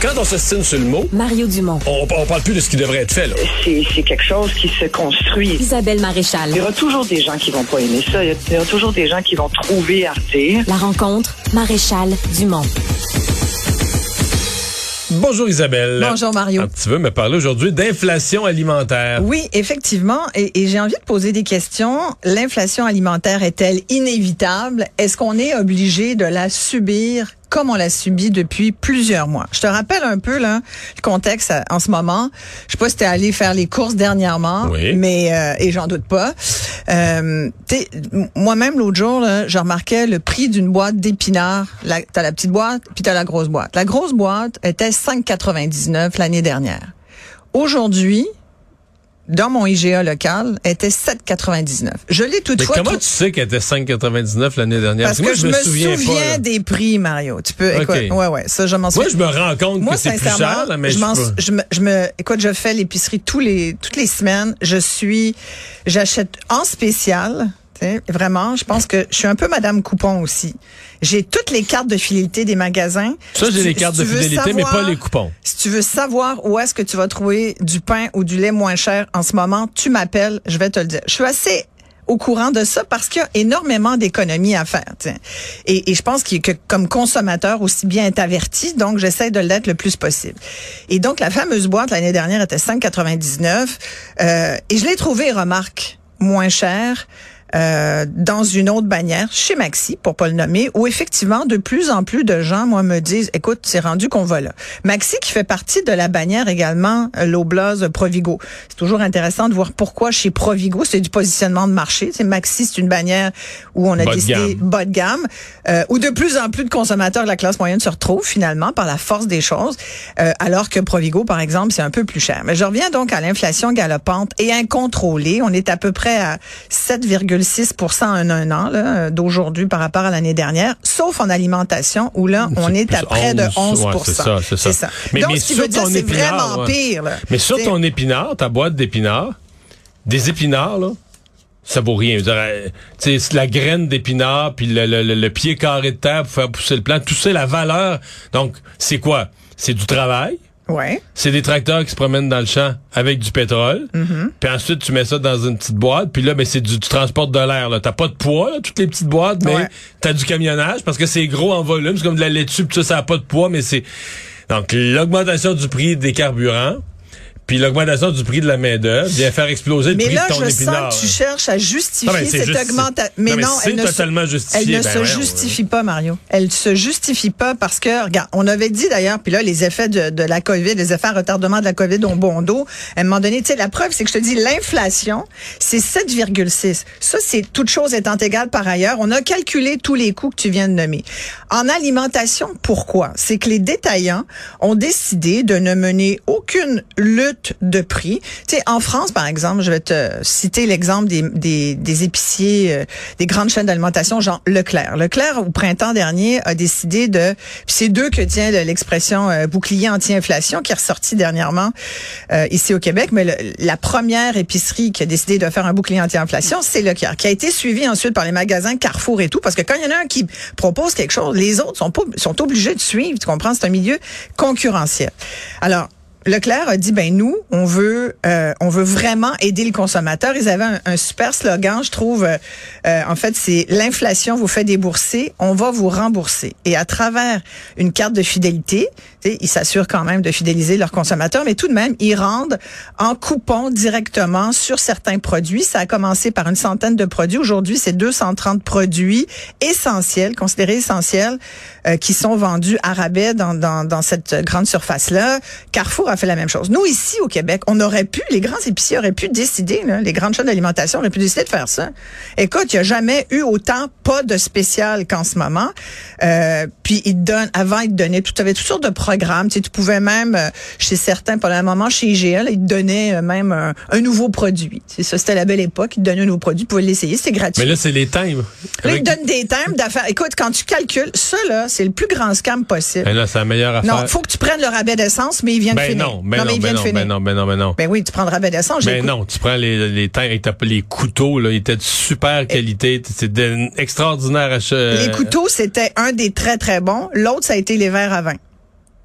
Quand on s'estime sur le mot, Mario Dumont. on, on parle plus de ce qui devrait être fait. Là. c'est quelque chose qui se construit. Isabelle Maréchal. Il y aura toujours des gens qui vont pas aimer ça. Il y aura toujours des gens qui vont trouver à redire. La rencontre, Maréchal Dumont. Bonjour Isabelle. Bonjour, Mario. Tu veux me parler aujourd'hui d'inflation alimentaire. Oui, effectivement. Et, et j'ai envie de poser des questions. L'inflation alimentaire est-elle inévitable? Est-ce qu'on est obligé de la subir comme on l'a subi depuis plusieurs mois? Je te rappelle un peu là, le contexte euh, en ce moment. Je sais pas si tu es allé faire les courses dernièrement, Oui. mais euh, et j'en doute pas. Euh, Moi-même, l'autre jour, là, je remarquais le prix d'une boîte d'épinards. T'as la petite boîte, puis t'as la grosse boîte. La grosse boîte était 5,99 l'année dernière. Aujourd'hui, dans mon IGA local, était 7,99. Je l'ai Mais toutefois comment trou- tu sais qu'elle était 5,99 l'année dernière? parce que moi, je me souviens, pas, des prix, Mario. Tu peux, Ok. écoute, ouais, ouais, ça, je m'en Moi, souviens. je me rends compte Moi, que c'est plus cher, là, mais je, je me, je me, écoute, je fais l'épicerie tous les, toutes les semaines. Je suis, j'achète en spécial. Sais, Vraiment, je pense que je suis un peu Madame Coupon aussi. J'ai toutes les cartes de fidélité des magasins. Ça, j'ai les cartes si de fidélité, mais pas les coupons. Si tu veux savoir où est-ce que tu vas trouver du pain ou du lait moins cher en ce moment, tu m'appelles, je vais te le dire. Je suis assez au courant de ça parce qu'il y a énormément d'économies à faire. Et, et je pense que comme consommateur aussi bien être averti, donc j'essaie de l'être le plus possible. Et donc la fameuse boîte l'année dernière était 5,99 euh, et je l'ai trouvée, remarque, moins cher. Euh, dans une autre bannière chez Maxi, pour pas le nommer, où effectivement de plus en plus de gens, moi, me disent, écoute, c'est rendu qu'on va là. Maxi qui fait partie de la bannière également, euh, l'Oblaz Provigo. C'est toujours intéressant de voir pourquoi chez Provigo, c'est du positionnement de marché. C'est Maxi, c'est une bannière où on a Bas décidé bas de gamme, euh, où de plus en plus de consommateurs de la classe moyenne se retrouvent finalement par la force des choses, euh, alors que Provigo, par exemple, c'est un peu plus cher. Mais je reviens donc à l'inflation galopante et incontrôlée. On est à peu près à 7,6% en un an là, d'aujourd'hui par rapport à l'année dernière, sauf en alimentation où là, on est à près de 11 ouais, c'est ça, c'est ça. Mais- donc, mais ce qui veut dire, ton c'est épinard, vraiment ouais. pire. Là. Mais sur ton épinard, ta boîte d'épinards, des épinards, là, ça vaut rien. Euh, c'est la graine d'épinard, puis le, le- le- le pied carré de terre pour faire pousser le plant, tout ça, la valeur. Donc, c'est quoi? C'est du travail. Ouais. C'est des tracteurs qui se promènent dans le champ avec du pétrole. Mm-hmm. Puis ensuite, tu mets ça dans une petite boîte. Puis là, ben, c'est du, tu transportes de l'air. là. T'as pas de poids, là, toutes les petites boîtes, mais Ouais. t'as du camionnage parce que c'est gros en volume. C'est comme de la laitue, puis ça, ça a pas de poids, mais c'est... Donc, l'augmentation du prix des carburants, puis l'augmentation du prix de la main-d'œuvre vient faire exploser le Mais prix là, de ton je épinard. sens que tu cherches à justifier Non, cette justi- augmentation. Mais Non, mais non, c'est elle ne totalement se. Elle ne Ben se justifie pas, Mario. Elle se justifie pas parce que, regarde, on avait dit d'ailleurs, puis là, les effets de, de la COVID, les effets à retardement de la COVID ont bon dos. À un moment donné, tu sais, la preuve, c'est que je te dis, l'inflation, c'est 7,6. Ça, c'est toute chose étant égale par ailleurs. On a calculé tous les coûts que tu viens de nommer. En alimentation, pourquoi? C'est que les détaillants ont décidé de ne mener aucune lutte de prix. Tu sais, en France, par exemple, je vais te citer l'exemple des, des, des épiciers, euh, des grandes chaînes d'alimentation, genre Leclerc. Leclerc, au printemps dernier, a décidé de... C'est d'eux que tient le- l'expression euh, bouclier anti-inflation qui est ressorti dernièrement euh, ici au Québec. Mais le- la première épicerie qui a décidé de faire un bouclier anti-inflation, c'est Leclerc, qui a été suivi ensuite par les magasins Carrefour et tout, parce que quand il y en a un qui propose quelque chose, les autres sont, sont obligés de suivre. Tu comprends? C'est un milieu concurrentiel. Alors, Leclerc a dit ben nous on veut euh, on veut vraiment aider le consommateur. Ils avaient un, un super slogan, je trouve. euh, euh, en fait, c'est l'inflation vous fait débourser, on va vous rembourser. Et à travers une carte de fidélité, ils s'assurent quand même de fidéliser leurs consommateurs, mais tout de même ils rendent en coupon directement sur certains produits. Ça a commencé par une centaine de produits. Aujourd'hui, c'est 230 produits essentiels, considérés essentiels, euh, qui sont vendus à rabais dans, dans, dans cette grande surface-là. Carrefour a fait la même chose. Nous, ici, au Québec, on aurait pu, les grands épiciers auraient pu décider, là, les grandes chaînes d'alimentation auraient pu décider de faire ça. Écoute, il n'y a jamais eu autant pas de spécial qu'en ce moment. Euh, puis, ils te donnent, avant, ils te donnaient tout, avais toutes sortes de programmes. Tu, sais, tu pouvais même, euh, chez certains, pendant un moment, chez IGL, ils te donnaient euh, même un, un nouveau produit. C'est ça, c'était la belle époque. Ils te donnaient un nouveau produit, tu pouvais l'essayer, c'était gratuit. Mais là, c'est les timbres. Là, ils te donnent des thèmes d'affaires. Écoute, quand tu calcules, ça, là, c'est le plus grand scam possible. Ben là, c'est la meilleure affaire. Non, faut que tu prennes le rabais d'essence, mais ils viennent ben finir. Non, ben non, mais ben non, ben non, ben non, ben non. Ben oui, tu rabais d'essence. j'ai Ben écouté- non, tu prends les les les couteaux là, ils étaient de super qualité, c'est d'une extraordinaire achat. Les couteaux, c'était un des très, très bons. L'autre, ça a été les verres à vin.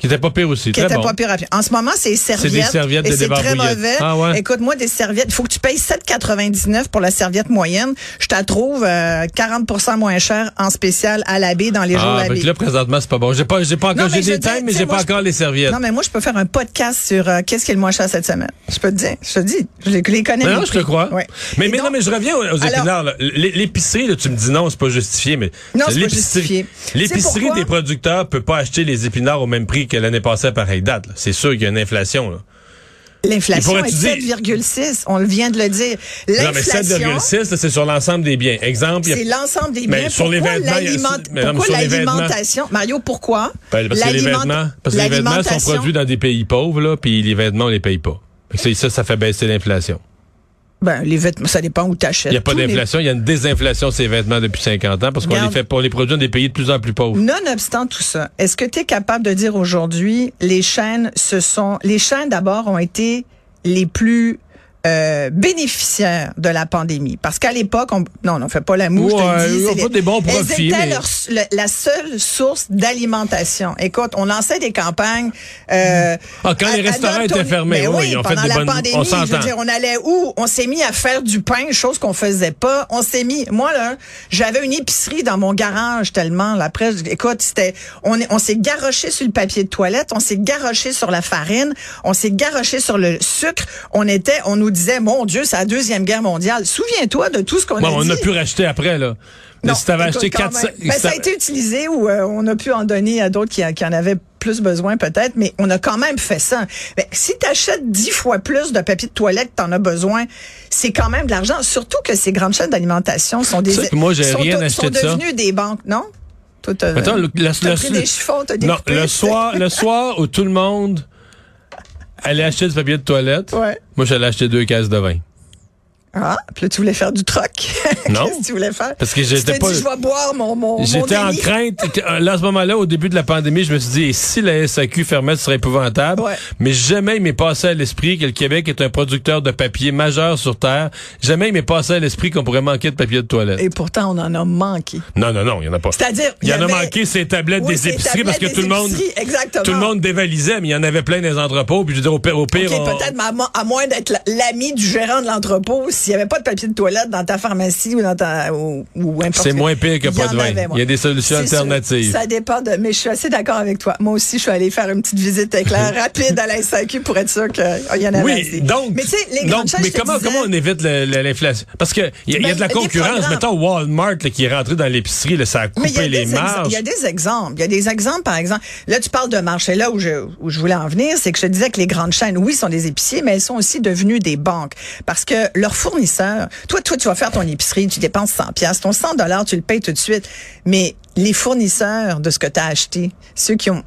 Qui était pas pire aussi. qui Très était bon. pas pire. à. En ce moment, c'est serviettes. des serviettes et de c'est très mauvais. Ah ouais? Écoute, moi, des serviettes, il faut que tu payes 7,99 pour la serviette moyenne. Je te la trouve euh, 40% moins cher en spécial à l'abbé dans les jours Ah, fait d'abbé. que là, présentement, c'est pas bon. J'ai pas, j'ai pas encore, Non, mais j'ai des mais j'ai moi, pas encore les serviettes. Non, mais moi, je peux faire un podcast sur euh, qu'est-ce qui est le moins cher cette semaine. Je peux te dire. Je te dis. Je les, les connais. Non, mes non, je te crois. Ouais. Mais, mais donc- non, mais je reviens aux, aux épinards. L'épicerie, là, tu me dis non, c'est pas justifié, mais Non, c'est pas justifié. L'épicerie C'est des producteurs peut pas acheter les épinards au même prix que l'année passée à pareille date. C'est sûr qu'il y a une inflation. Là. L'inflation est pourrait-tu dire- 7,6. On le vient de le dire. Non, mais L'inflation, 7,6, là, c'est sur l'ensemble des biens. Exemple, il y a- c'est l'ensemble des Mais biens. Pourquoi mais pourquoi sur vêtements- l'alimentation? Mario, pourquoi? Ben, parce que les vêtements, parce que les vêtements sont produits dans des pays pauvres, là, puis les vêtements, on les paye pas. Ça, ça fait baisser l'inflation. Ben, les vêtements, ça dépend où t'achètes. Il n'y a pas d'inflation, il y a une désinflation de ces vêtements depuis 50 ans parce qu'on les fait pour les produire dans des pays de plus en plus pauvres. Nonobstant tout ça, est-ce que tu es capable de dire aujourd'hui, les chaînes, ce sont, les chaînes d'abord ont été les plus euh, bénéficiaires de la pandémie. Parce qu'à l'époque, on, non, on ne fait pas la moue, je te Ouais, dis. c'est fait les- des bons elles profits, étaient mais- leur- le- la seule source d'alimentation. Écoute, on lançait des campagnes. Euh, Ah, quand à- les restaurants étaient fermés, oui, oui, ils ont fait pendant des la bonnes- pandémie, on je veux dire, on allait où? On s'est mis à faire du pain, chose qu'on faisait pas. On s'est mis, moi, là, j'avais une épicerie dans mon garage tellement, là, après, écoute, c'était, on, on s'est garoché sur le papier de toilette, on s'est garoché sur la farine, on s'est garoché sur le sucre. On était, on nous disait, mon Dieu, c'est la deuxième guerre mondiale. Souviens-toi de tout ce qu'on Bon, a on dit. a pu racheter après, là. Mais Non, si t'avais acheté quand 400... même. Ben, ça a été utilisé ou euh, on a pu en donner à d'autres qui, qui en avaient plus besoin peut-être, mais on a quand même fait ça. Ben, si tu achètes dix fois plus de papier de toilette que tu en as besoin, c'est quand même de l'argent. Surtout que ces grandes chaînes d'alimentation sont des ça que moi, j'ai sont, rien sont acheté de ça. devenues des banques, non? Toi, t'as, Attends, le, pris des chiffons, t'as Non, découpé. le soir, le soir où tout le monde allait acheter du papier de toilette, Ouais. moi, j'allais acheter deux caisses de vin. Ah, puis là, tu voulais faire du troc. Non. Qu'est-ce que tu voulais faire? Parce que j'étais pas- dit, je vais boire mon, mon, mon J'étais en crainte. euh, Là, à ce moment-là, au début de la pandémie, je me suis dit, si la SAQ fermait, ce serait épouvantable. Ouais. Mais jamais il m'est passé à l'esprit que le Québec est un producteur de papier majeur sur Terre. Jamais il m'est passé à l'esprit qu'on pourrait manquer de papier de toilette. Et pourtant, on en a manqué. Non, non, non, il n'y en a pas. C'est-à-dire, Il y en a manqué ces tablettes Oui, des épiceries parce que tout le monde, tout le monde dévalisait, mais il y en avait plein des entrepôts. Puis je veux dire, au pire, au pire, on- peut-être, à, mo- à moins d'être la- l'ami du gérant de l'entrepôt, s'il n'y avait pas de papier de toilette dans ta pharmacie ou dans ta ou, C'est moins pire que pas de vin. avait. Il y a des solutions sûr. alternatives. Ça dépend de. Mais je suis assez d'accord avec toi. Moi aussi, je suis allée faire une petite visite éclair rapide à la SAQ pour être sûr qu'il y en avait Oui, assez. donc, Mais tu sais, les donc, grandes chaînes, mais je te comment, disais- comment on évite l'inflation? Parce que il y, a- y a Ben, de la concurrence. Mettons Walmart là, qui est rentré dans l'épicerie, ça a coupé a les marges. Il y a des exemples. Il y a des exemples, par exemple. Là, tu parles de marché. Là où je, où je voulais en venir, c'est que je te disais que les grandes chaînes, oui, sont des épiciers, mais elles sont aussi devenues des banques. Parce que leurs fournisseurs, toi, toi, tu vas faire ton épicerie, tu dépenses 100 pièces, ton 100 dollars, tu le payes tout de suite. Mais les fournisseurs de ce que tu as acheté, ceux qui ont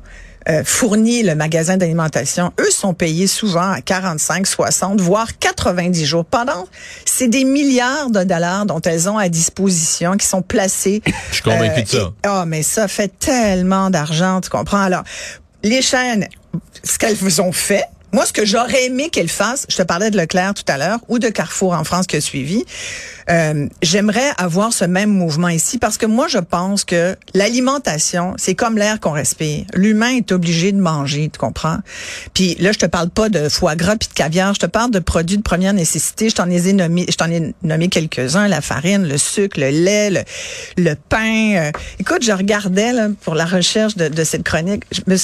euh, fourni le magasin d'alimentation, eux sont payés souvent à 45, 60, voire 90 jours. Pendant, c'est des milliards de dollars dont elles ont à disposition, qui sont placés. Je suis convaincu de ça. et- Ah, mais ça fait tellement d'argent, tu comprends? Alors, les chaînes, ce qu'elles vous ont fait, moi, ce que j'aurais aimé qu'elles fassent, je te parlais de Leclerc tout à l'heure, ou de Carrefour en France qui a suivi, euh, j'aimerais avoir ce même mouvement ici parce que moi, je pense que l'alimentation, c'est comme l'air qu'on respire. L'humain est obligé de manger, tu comprends? Puis là, je te parle pas de foie gras puis de caviar, je te parle de produits de première nécessité. Je t'en ai nommé, je ai nommé quelques-uns, la farine, le sucre, le lait, le, le pain. Euh, écoute, je regardais là, pour la recherche de, de cette chronique. Je me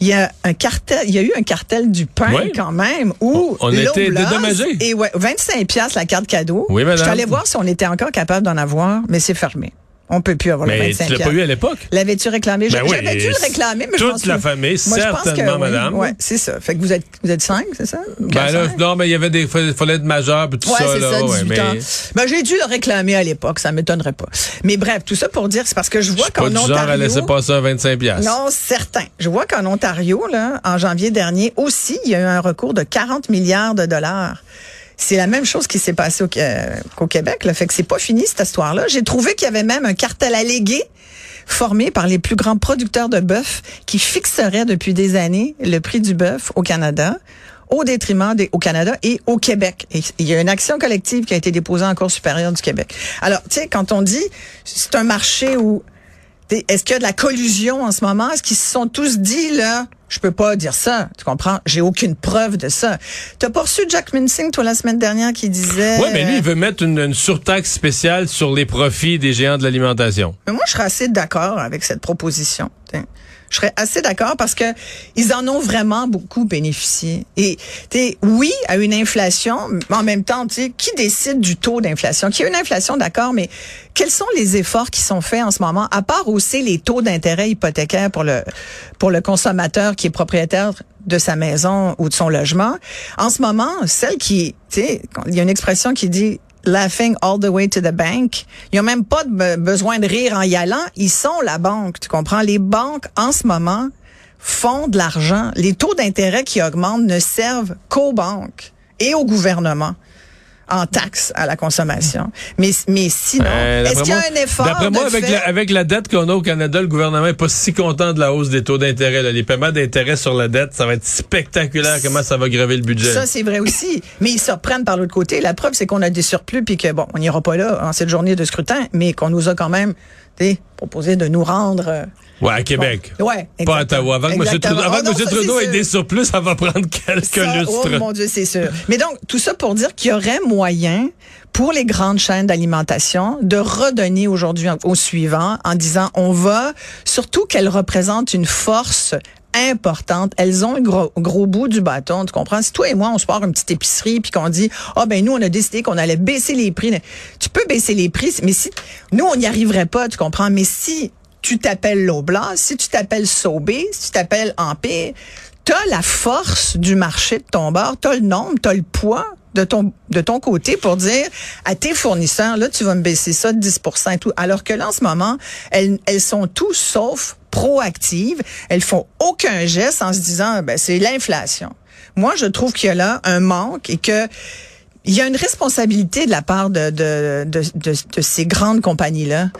il y a un cartel, il y a eu un cartel du pain Oui. quand même où On- l'Oblast dédommagés. Et ouais, 25 pièces la carte cadeau. Oui, madame. Je suis allée voir si on était encore capable d'en avoir, mais c'est fermé. On peut plus avoir le Mais 25 tu l'as pas eu à l'époque? L'avais-tu réclamé? Ben oui, J'avais dû le réclamer, mais je toute pense la que- famille, Moi, je que certainement, oui. madame. Ouais, c'est ça. Fait que vous êtes, vous êtes cinq, c'est ça? Ben là, non, mais il y avait des, fallait être majeur puis tout Ouais, ça, c'est là. ça, ouais, 18 mais ans. Ben, j'ai dû le réclamer à l'époque, ça m'étonnerait pas. Mais bref, tout ça pour dire, c'est parce que je je vois qu'en du genre à Ontario... laisser passer un 25 piastres. Non, certain. Je vois qu'en Ontario, là, en janvier dernier, aussi, il y a eu un recours de 40 milliards de dollars. C'est la même chose qui s'est passé au, euh, qu'au Québec. Là. Fait que c'est pas fini, cette histoire-là. J'ai trouvé qu'il y avait même un cartel allégué formé par les plus grands producteurs de bœuf qui fixerait depuis des années le prix du bœuf au Canada au détriment des, au Canada et au Québec. Et il y a une action collective qui a été déposée en Cour supérieure du Québec. Alors, tu sais, quand on dit c'est un marché où Est-ce qu'il y a de la collusion en ce moment? Est-ce qu'ils se sont tous dit, là, Je peux pas dire ça, tu comprends? J'ai aucune preuve de ça. T'as pas reçu Jack Minsing, toi, la semaine dernière, qui disait... Oui, mais lui, il veut mettre une, une, surtaxe spéciale sur les profits des géants de l'alimentation. Mais moi, je serais assez d'accord avec cette proposition. T'sais. Je serais assez d'accord parce que ils en ont vraiment beaucoup bénéficié. Et oui, à une inflation, mais en même temps, tu qui décide du taux d'inflation? Qui a une inflation, d'accord, mais quels sont les efforts qui sont faits en ce moment à part hausser les taux d'intérêt hypothécaires pour le pour le consommateur qui est propriétaire de sa maison ou de son logement? En ce moment, celle qui, tu sais, il y a une expression qui dit laughing all the way to the bank. Ils n'ont même pas besoin de rire en y allant. Ils sont la banque, tu comprends? Les banques, en ce moment, font de l'argent. Les taux d'intérêt qui augmentent ne servent qu'aux banques et au gouvernement en taxes à la consommation. Mais, mais sinon, euh, est-ce qu'il y a un effort D'après moi, avec, la, avec la dette qu'on a au Canada, le gouvernement est pas si content de la hausse des taux d'intérêt. Les paiements d'intérêt sur la dette, ça va être spectaculaire comment ça va grever le budget. Ça, c'est vrai aussi. mais ils se reprennent par l'autre côté. La preuve, c'est qu'on a des surplus, puis que, bon, on n'ira pas là en cette journée de scrutin, mais qu'on nous a quand même proposé de nous rendre... Euh, Ouais, à Québec. Bon, ouais. Pas à Ottawa. Avant que M. Trudeau, avant oh, M. Trudeau ait des surplus, ça va prendre quelques ça, lustres. Oh mon Dieu, c'est sûr. Mais donc, tout ça pour dire qu'il y aurait moyen pour les grandes chaînes d'alimentation de redonner aujourd'hui au suivant en disant on va, surtout qu'elles représentent une force importante. Elles ont un gros, gros bout du bâton, tu comprends? Si toi et moi, on se part une petite épicerie puis qu'on dit, ah oh, ben nous, on a décidé qu'on allait baisser les prix. Tu peux baisser les prix, mais si, nous, on n'y arriverait pas, tu comprends? Mais si tu t'appelles Loblas, si tu t'appelles Sobé, si tu t'appelles Empire, tu as la force du marché de ton bord, tu as le nombre, tu as le poids de ton côté pour dire à tes fournisseurs là tu vas me baisser ça de 10% et tout alors que là en ce moment elles elles sont tous sauf proactives, elles font aucun geste en se disant ben c'est l'inflation. Moi je trouve qu'il y a là un manque et que il y a une responsabilité de la part de, de, de, de, de ces grandes compagnies-là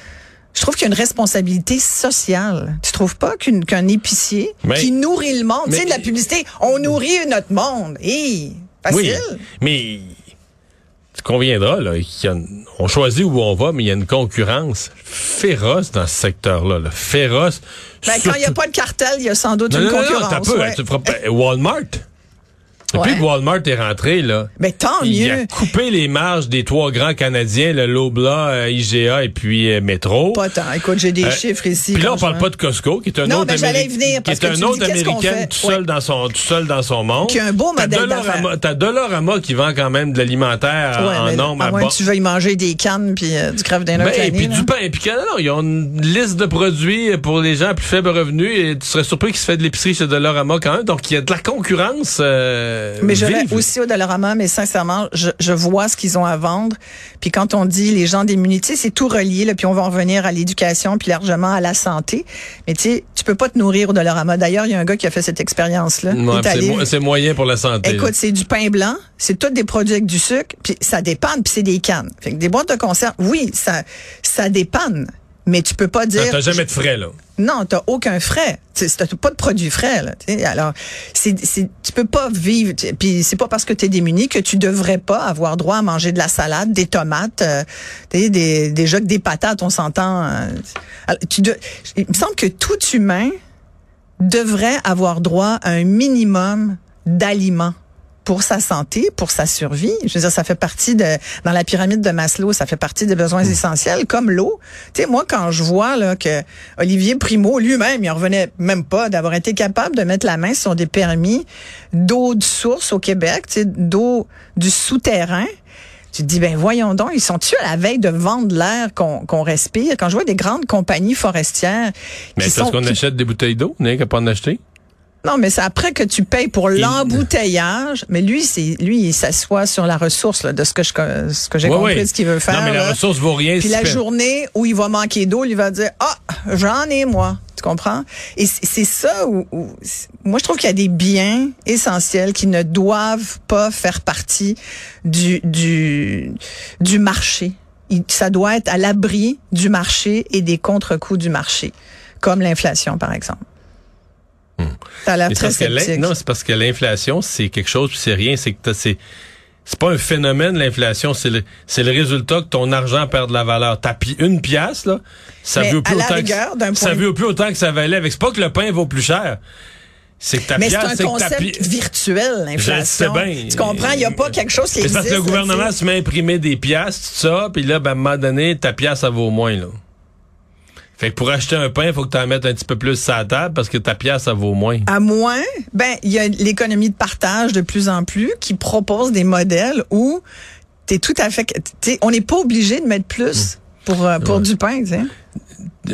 je trouve qu'il y a une responsabilité sociale. Tu trouves pas qu'un épicier qui nourrit le monde, tu sais, de la publicité, on nourrit notre monde. Et facile. Oui, mais là, on choisit où on va, mais il y a une concurrence féroce dans ce secteur-là, féroce. Ben, quand il n'y a pas de cartel, il y a sans doute une concurrence. Non, peu, tu feras, Walmart? Depuis que Walmart est rentré, là, mais tant il mieux. a coupé les marges des trois grands Canadiens, le Lobla, euh, IGA et puis euh, Métro. Pas tant. Écoute, j'ai des euh, chiffres ici. Puis là, on parle pas de Costco, qui est un non, autre, venir, qui est un autre américain tout seul dans son tout seul dans son monde. Qui a un beau modèle d'affaires. T'as Dollarama qui vend quand même de l'alimentaire en nombre. À moins que tu veuilles manger des cannes puis du crève d'un ben, Et puis du pain. Et puis non, ils ont une liste de produits pour les gens à plus faible revenu et tu serais surpris qu'il se fait de l'épicerie chez Dollarama quand même. Donc il y a de la concurrence. Mais je aussi au Dollarama, mais sincèrement, je, je vois ce qu'ils ont à vendre. Puis quand on dit les gens démunis, c'est tout relié. Là, puis on va en revenir à l'éducation, puis largement à la santé. Mais tu sais, tu peux pas te nourrir au Dollarama. D'ailleurs, il y a un gars qui a fait cette expérience-là. c'est moyen pour la santé. Écoute, c'est du pain blanc, c'est tous des produits avec du sucre, puis ça dépanne, puis c'est des cannes. Fait que des boîtes de conserve, oui, ça, ça dépanne. Mais tu peux pas dire. T'as jamais de frais, là. Non, t'as aucun frais. T'as pas de produits frais, là. Alors, c'est, tu peux pas vivre. Puis c'est pas parce que tu es démuni que tu devrais pas avoir droit à manger de la salade, des tomates, euh, des, des, des patates, on s'entend. Euh. tu il me semble que tout humain devrait avoir droit à un minimum d'aliments pour sa santé, pour sa survie. Je veux dire, ça fait partie de dans la pyramide de Maslow, ça fait partie des besoins hmm. essentiels, comme l'eau. Tu sais, moi, quand je vois là que Olivier Primo lui-même, il en revenait même pas d'avoir été capable de mettre la main sur des permis d'eau de source au Québec, tu sais, d'eau du souterrain. Tu te dis, ben voyons donc, ils sont-tu à la veille de vendre l'air qu'on respire? Quand je vois des grandes compagnies forestières... Mais est-ce qu'on achète des bouteilles d'eau? N'est pas en acheter? Non, mais c'est après que tu payes pour l'embouteillage. Mais lui, c'est lui, il s'assoit sur la ressource là, de ce que je ce que j'ai compris de ce qu'il veut faire. Non, mais la ressource vaut rien. Puis la journée où il va manquer d'eau, il va dire ah j'en ai moi. Tu comprends? Et c'est ça où, moi je trouve qu'il y a des biens essentiels qui ne doivent pas faire partie du du du marché. ça doit être à l'abri du marché et des contre-coups du marché, comme l'inflation par exemple. Ça a l'air très sceptique. Non, c'est parce que l'inflation, c'est quelque chose, puis c'est rien, c'est que c'est c'est pas un phénomène l'inflation, c'est le c'est le résultat que ton argent perd de la valeur. T'as une pièce là, ça veut plus autant que, ça veut plus autant que ça valait avec c'est pas que le pain vaut plus cher. C'est que ta Mais c'est un concept virtuel, l'inflation. Bien. Tu comprends? Il n'y a pas quelque chose qui existe. c'est parce que le gouvernement se met à imprimer des pièces, tout ça, puis là, ben, à un moment donné, ta pièce, ça vaut moins, là. Fait que pour acheter un pain, il faut que tu en mettes un petit peu plus sur la table parce que ta pièce, ça vaut moins. À moins, ben, il y a l'économie de partage de plus en plus qui propose des modèles où t'es tout à fait, on n'est pas obligé de mettre plus pour, euh, pour Ouais. du pain, tu sais.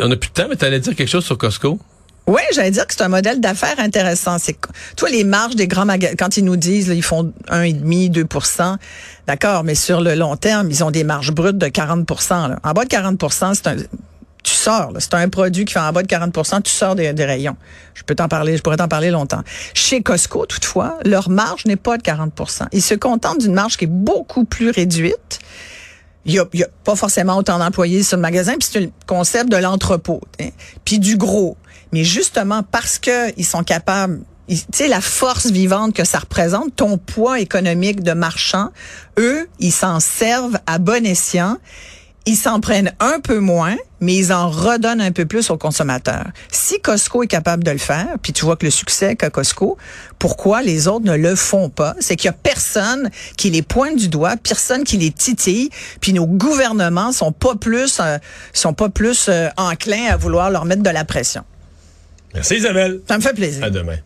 On a plus de temps, mais t'allais dire quelque chose sur Costco? Oui, j'allais dire que c'est un modèle d'affaires intéressant. C'est toi les marges des grands magasins quand ils nous disent là, ils font 1,5 2% D'accord, mais sur le long terme, ils ont des marges brutes de 40 là. En bas de 40% c'est un tu sors, c'est un produit qui fait en bas de 40 tu sors des, rayons. Je peux t'en parler, je pourrais t'en parler longtemps. Chez Costco, toutefois, leur marge n'est pas de 40 Ils se contentent d'une marge qui est beaucoup plus réduite. Il y a, a pas forcément autant d'employés sur le magasin, puis c'est le concept de l'entrepôt, hein, puis du gros. Mais justement parce que ils sont capables, tu sais la force vivante que ça représente, ton poids économique de marchand, eux, ils s'en servent à bon escient. Ils s'en prennent un peu moins, mais ils en redonnent un peu plus aux consommateurs. Si Costco est capable de le faire, puis tu vois que le succès qu'a Costco, pourquoi les autres ne le font pas? C'est qu'il y a personne qui les pointe du doigt, personne qui les titille, puis nos gouvernements sont pas plus, euh, sont pas plus euh, enclins à vouloir leur mettre de la pression. Merci Isabelle. Ça me fait plaisir. À demain.